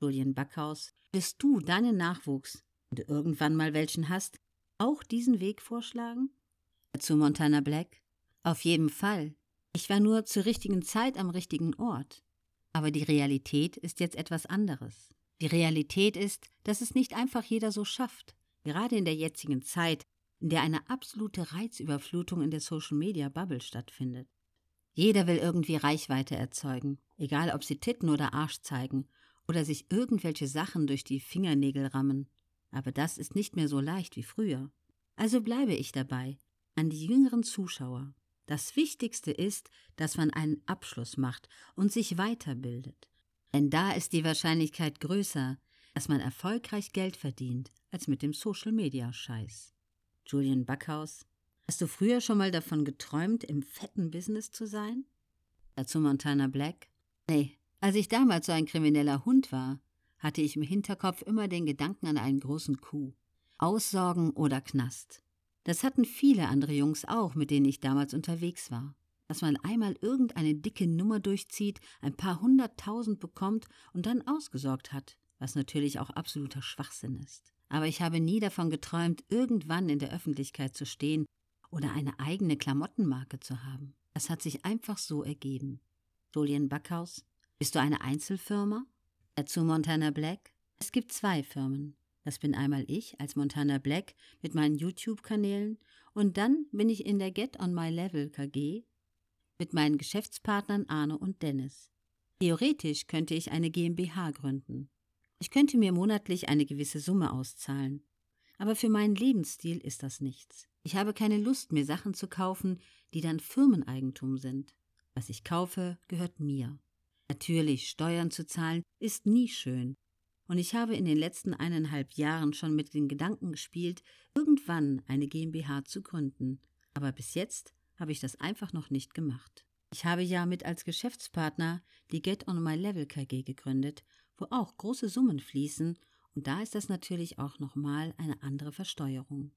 Julian Backhaus, wirst du deinen Nachwuchs, wenn du irgendwann mal welchen hast, auch diesen Weg vorschlagen? Zu Montana Black? Auf jeden Fall. Ich war nur zur richtigen Zeit am richtigen Ort. Aber die Realität ist jetzt etwas anderes. Die Realität ist, dass es nicht einfach jeder so schafft. Gerade in der jetzigen Zeit, in der eine absolute Reizüberflutung in der Social-Media-Bubble stattfindet. Jeder will irgendwie Reichweite erzeugen, egal ob sie Titten oder Arsch zeigen oder sich irgendwelche Sachen durch die Fingernägel rammen. Aber das ist nicht mehr so leicht wie früher. Also bleibe ich dabei, an die jüngeren Zuschauer. Das Wichtigste ist, dass man einen Abschluss macht und sich weiterbildet. Denn da ist die Wahrscheinlichkeit größer, dass man erfolgreich Geld verdient, als mit dem Social-Media-Scheiß. Julian Backhaus, hast du früher schon mal davon geträumt, im fetten Business zu sein? Dazu Montana Black? Nee, als ich damals so ein krimineller Hund war, hatte ich im Hinterkopf immer den Gedanken an einen großen Kuh. Aussorgen oder Knast. Das hatten viele andere Jungs auch, mit denen ich damals unterwegs war. Dass man einmal irgendeine dicke Nummer durchzieht, ein paar hunderttausend bekommt und dann ausgesorgt hat, was natürlich auch absoluter Schwachsinn ist. Aber ich habe nie davon geträumt, irgendwann in der Öffentlichkeit zu stehen oder eine eigene Klamottenmarke zu haben. Das hat sich einfach so ergeben. Julian Backhaus, bist du eine Einzelfirma? Dazu Montana Black? Es gibt zwei Firmen. Das bin einmal ich als Montana Black mit meinen YouTube-Kanälen und dann bin ich in der Get on My Level KG mit meinen Geschäftspartnern Arne und Dennis. Theoretisch könnte ich eine GmbH gründen. Ich könnte mir monatlich eine gewisse Summe auszahlen. Aber für meinen Lebensstil ist das nichts. Ich habe keine Lust, mir Sachen zu kaufen, die dann Firmeneigentum sind. Was ich kaufe, gehört mir. Natürlich, Steuern zu zahlen ist nie schön, und ich habe in den letzten eineinhalb Jahren schon mit den Gedanken gespielt, irgendwann eine GmbH zu gründen. Aber bis jetzt habe ich das einfach noch nicht gemacht. Ich habe ja mit als Geschäftspartner die Get on My Level KG gegründet, wo auch große Summen fließen, und da ist das natürlich auch nochmal eine andere Versteuerung.